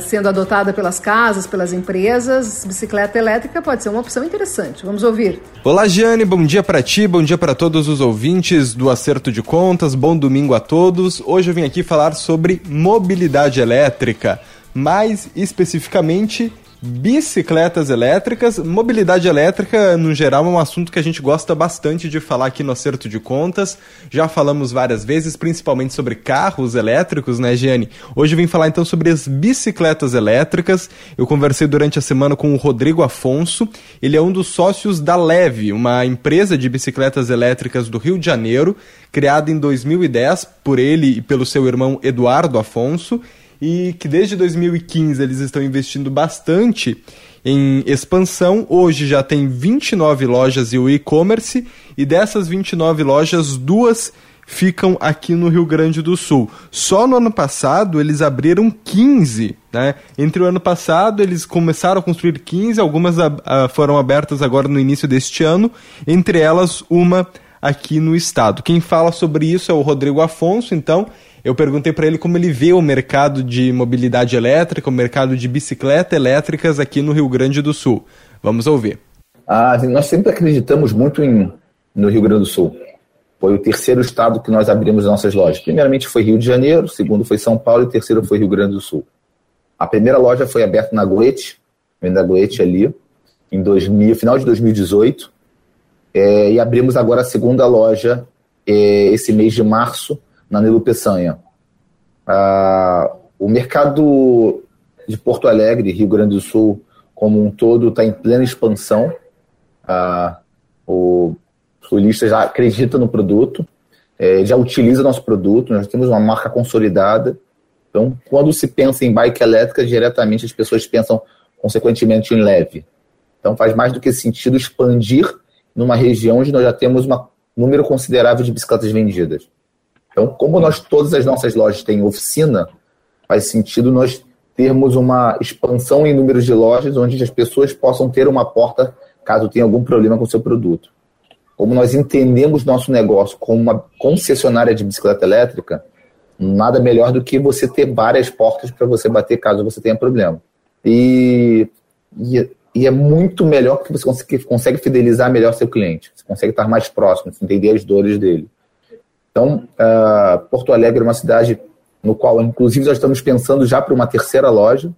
sendo adotada pelas casas, pelas empresas, bicicleta elétrica pode ser uma opção interessante. Vamos ouvir. Olá, Giane, bom dia para ti, bom dia para todos os ouvintes do Acerto de Contas, bom domingo a todos. Hoje eu vim aqui falar sobre mobilidade elétrica, mais especificamente bicicletas elétricas. Mobilidade elétrica, no geral, é um assunto que a gente gosta bastante de falar aqui no Acerto de Contas. Já falamos várias vezes, principalmente sobre carros elétricos, né, Giane? Hoje eu vim falar então sobre as bicicletas elétricas. Eu conversei durante a semana com o Rodrigo Afonso. Ele é um dos sócios da Leve, uma empresa de bicicletas elétricas do Rio de Janeiro, criada em 2010 por ele e pelo seu irmão Eduardo Afonso e que desde 2015 eles estão investindo bastante em expansão. Hoje já tem 29 lojas e o e-commerce, e dessas 29 lojas, duas ficam aqui no Rio Grande do Sul. Só no ano passado eles abriram 15, né? Entre o ano passado eles começaram a construir 15, algumas a, a, foram abertas agora no início deste ano, entre elas uma aqui no estado. Quem fala sobre isso é o Rodrigo Afonso, então eu perguntei para ele como ele vê o mercado de mobilidade elétrica, o mercado de bicicleta elétricas aqui no Rio Grande do Sul. Vamos ouvir. Ah, nós sempre acreditamos muito em, no Rio Grande do Sul. Foi o terceiro estado que nós abrimos nossas lojas. Primeiramente foi Rio de Janeiro, segundo foi São Paulo e terceiro foi Rio Grande do Sul. A primeira loja foi aberta na Goethe, na Goethe ali, em 2000, final de 2018. É, e abrimos agora a segunda loja é, esse mês de março, na Nilo Peçanha. Ah, o mercado de Porto Alegre, Rio Grande do Sul, como um todo, está em plena expansão. Ah, o sulista já acredita no produto, é, já utiliza nosso produto, nós temos uma marca consolidada. Então, quando se pensa em bike elétrica, diretamente as pessoas pensam, consequentemente, em leve. Então faz mais do que sentido expandir numa região onde nós já temos um número considerável de bicicletas vendidas. Então, como nós todas as nossas lojas têm oficina, faz sentido nós termos uma expansão em números de lojas onde as pessoas possam ter uma porta caso tenha algum problema com o seu produto. Como nós entendemos nosso negócio como uma concessionária de bicicleta elétrica, nada melhor do que você ter várias portas para você bater caso você tenha problema. E, e, e, é muito melhor porque você consegue, consegue fidelizar melhor seu cliente. Você consegue estar mais próximo, entender as dores dele. Então, uh, Porto Alegre é uma cidade no qual, inclusive, nós estamos pensando já para uma terceira loja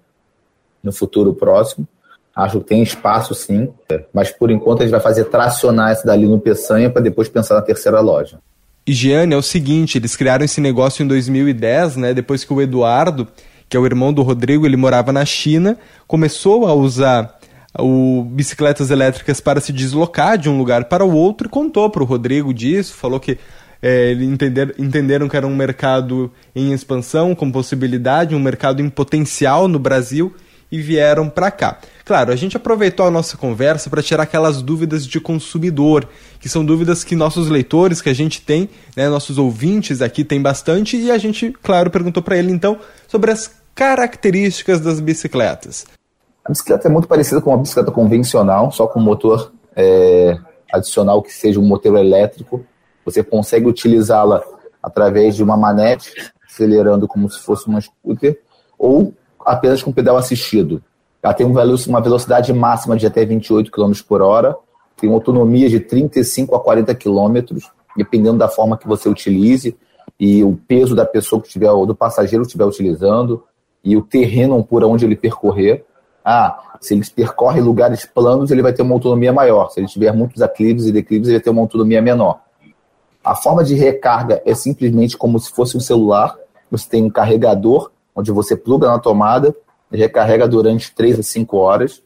no futuro próximo. Acho que tem espaço sim, mas por enquanto a gente vai fazer tracionar essa dali no Peçanha para depois pensar na terceira loja. Higiene é o seguinte, eles criaram esse negócio em 2010, né, depois que o Eduardo, que é o irmão do Rodrigo, ele morava na China, começou a usar o, bicicletas elétricas para se deslocar de um lugar para o outro e contou para o Rodrigo disso, falou que é, entender, entenderam que era um mercado em expansão, com possibilidade, um mercado em potencial no Brasil e vieram para cá. Claro, a gente aproveitou a nossa conversa para tirar aquelas dúvidas de consumidor, que são dúvidas que nossos leitores, que a gente tem, né, nossos ouvintes aqui tem bastante, e a gente, claro, perguntou para ele então sobre as características das bicicletas. A bicicleta é muito parecida com uma bicicleta convencional, só com motor é, adicional que seja um motor elétrico. Você consegue utilizá-la através de uma manete, acelerando como se fosse uma scooter, ou apenas com pedal assistido. Ela tem uma velocidade máxima de até 28 km por hora, tem uma autonomia de 35 a 40 km, dependendo da forma que você utilize e o peso da pessoa que tiver, ou do passageiro que estiver utilizando, e o terreno por onde ele percorrer. Ah, se ele percorre lugares planos, ele vai ter uma autonomia maior. Se ele tiver muitos aclives e declives, ele vai ter uma autonomia menor. A forma de recarga é simplesmente como se fosse um celular. Você tem um carregador onde você pluga na tomada, recarrega durante 3 a 5 horas.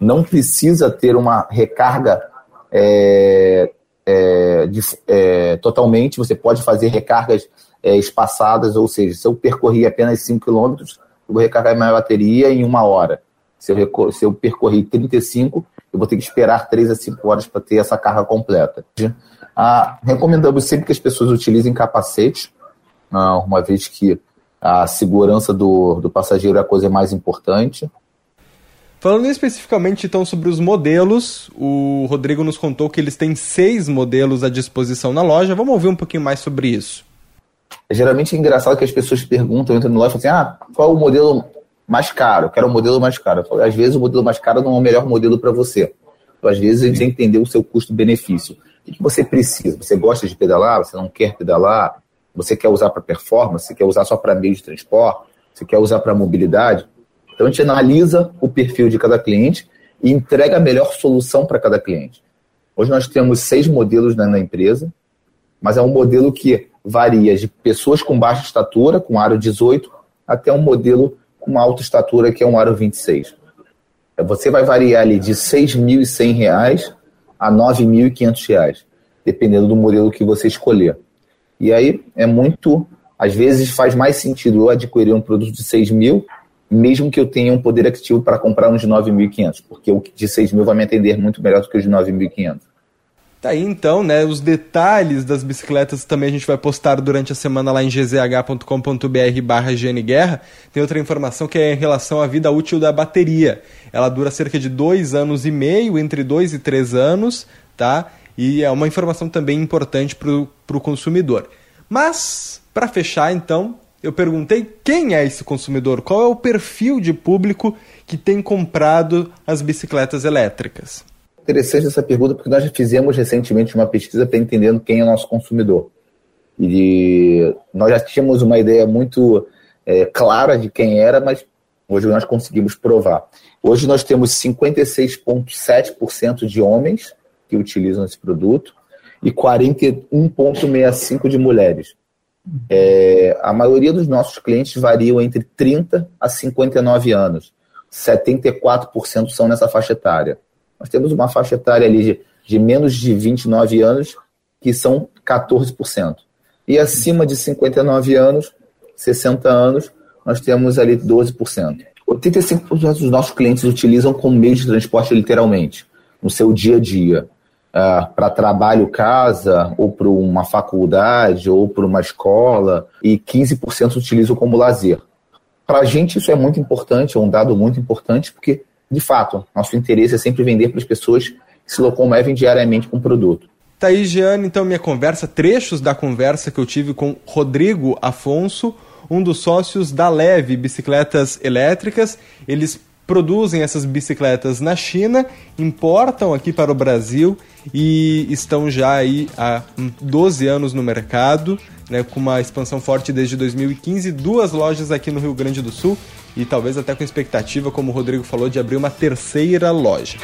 Não precisa ter uma recarga é, é, de, é, totalmente, você pode fazer recargas é, espaçadas, ou seja, se eu percorri apenas 5 km, eu vou recarregar minha bateria em uma hora. Se eu, se eu percorri 35, eu vou ter que esperar 3 a 5 horas para ter essa carga completa. Ah, recomendamos sempre que as pessoas utilizem capacete, ah, uma vez que a segurança do, do passageiro é a coisa mais importante. Falando especificamente então sobre os modelos, o Rodrigo nos contou que eles têm seis modelos à disposição na loja. Vamos ouvir um pouquinho mais sobre isso. É geralmente é engraçado que as pessoas perguntam, entram na loja e falam assim: ah, qual é o modelo mais caro? Quero o modelo mais caro. Às vezes o modelo mais caro não é o melhor modelo para você. Então, às vezes a gente que entender o seu custo-benefício. O que você precisa? Você gosta de pedalar? Você não quer pedalar? Você quer usar para performance? Você quer usar só para meio de transporte? Você quer usar para mobilidade? Então a gente analisa o perfil de cada cliente e entrega a melhor solução para cada cliente. Hoje nós temos seis modelos na, empresa, mas é um modelo que varia de pessoas com baixa estatura, com aro 18, até um modelo com alta estatura, que é um aro 26. Você vai variar ali de R$ 6.100 a R$ 9.500, dependendo do modelo que você escolher. E aí é muito, às vezes faz mais sentido eu adquirir um produto de 6 mil, mesmo que eu tenha um poder aquisitivo para comprar um de 9.500, porque o de 6 mil vai me atender muito melhor do que o de 9.500. Tá aí então, né? Os detalhes das bicicletas também a gente vai postar durante a semana lá em gzh.com.br barra Guerra. Tem outra informação que é em relação à vida útil da bateria. Ela dura cerca de dois anos e meio, entre dois e três anos, tá? E é uma informação também importante para o consumidor. Mas, para fechar então, eu perguntei quem é esse consumidor, qual é o perfil de público que tem comprado as bicicletas elétricas. Interessante essa pergunta, porque nós fizemos recentemente uma pesquisa para entender quem é o nosso consumidor. E nós já tínhamos uma ideia muito é, clara de quem era, mas hoje nós conseguimos provar. Hoje nós temos 56,7% de homens que utilizam esse produto e 41,65% de mulheres. É, a maioria dos nossos clientes variam entre 30 a 59 anos. 74% são nessa faixa etária. Nós temos uma faixa etária ali de, de menos de 29 anos, que são 14%. E acima de 59 anos, 60 anos, nós temos ali 12%. 85% dos nossos clientes utilizam como meio de transporte literalmente, no seu dia a dia. Uh, para trabalho, casa, ou para uma faculdade, ou para uma escola, e 15% utilizam como lazer. Para a gente isso é muito importante, é um dado muito importante, porque, de fato, nosso interesse é sempre vender para as pessoas que se locomovem diariamente com o produto. Tá aí, Jeane, então minha conversa, trechos da conversa que eu tive com Rodrigo Afonso, um dos sócios da Leve Bicicletas Elétricas. Eles produzem essas bicicletas na China, importam aqui para o Brasil e estão já aí há 12 anos no mercado, né, com uma expansão forte desde 2015, duas lojas aqui no Rio Grande do Sul e talvez até com expectativa, como o Rodrigo falou, de abrir uma terceira loja.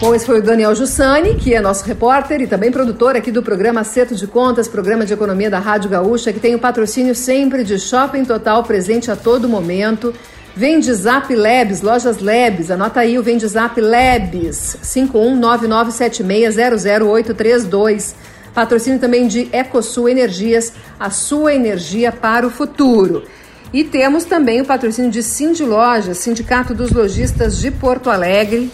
Bom, esse foi o Daniel Jussani, que é nosso repórter e também produtor aqui do programa Acerto de Contas, programa de economia da Rádio Gaúcha, que tem o patrocínio sempre de Shopping Total presente a todo momento. Vende Zap Labs, lojas Labs, anota aí o Vende Zap Labs, 51997600832. Patrocínio também de Ecosul Energias, a sua energia para o futuro. E temos também o patrocínio de Cindy Lojas, Sindicato dos Lojistas de Porto Alegre,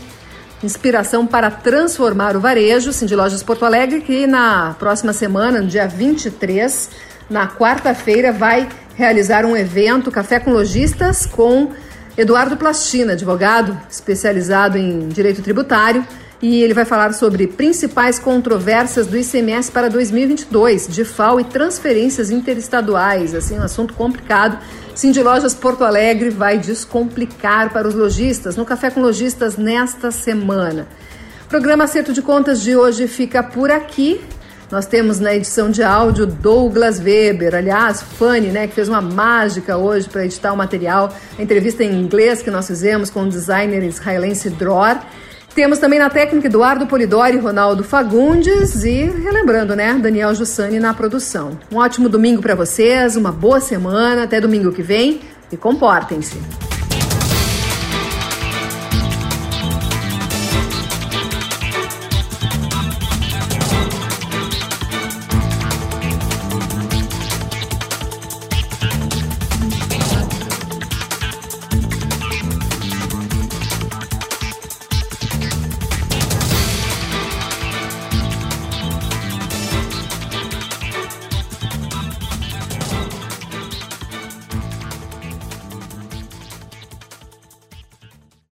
Inspiração para transformar o varejo, Cindy Lojas Porto Alegre, que na próxima semana, no dia 23, na quarta-feira, vai realizar um evento Café com Lojistas com Eduardo Plastina, advogado especializado em direito tributário, e ele vai falar sobre principais controvérsias do ICMS para 2022, de FAO e transferências interestaduais, assim, um assunto complicado Cindy Lojas Porto Alegre vai descomplicar para os lojistas no Café com Lojistas nesta semana. O programa Acerto de Contas de hoje fica por aqui. Nós temos na edição de áudio Douglas Weber, aliás, Fanny, né, que fez uma mágica hoje para editar o material, a entrevista em inglês que nós fizemos com o designer israelense Dror. Temos também na técnica Eduardo Polidori e Ronaldo Fagundes e, relembrando, né, Daniel Jussani na produção. Um ótimo domingo para vocês, uma boa semana, até domingo que vem e comportem-se.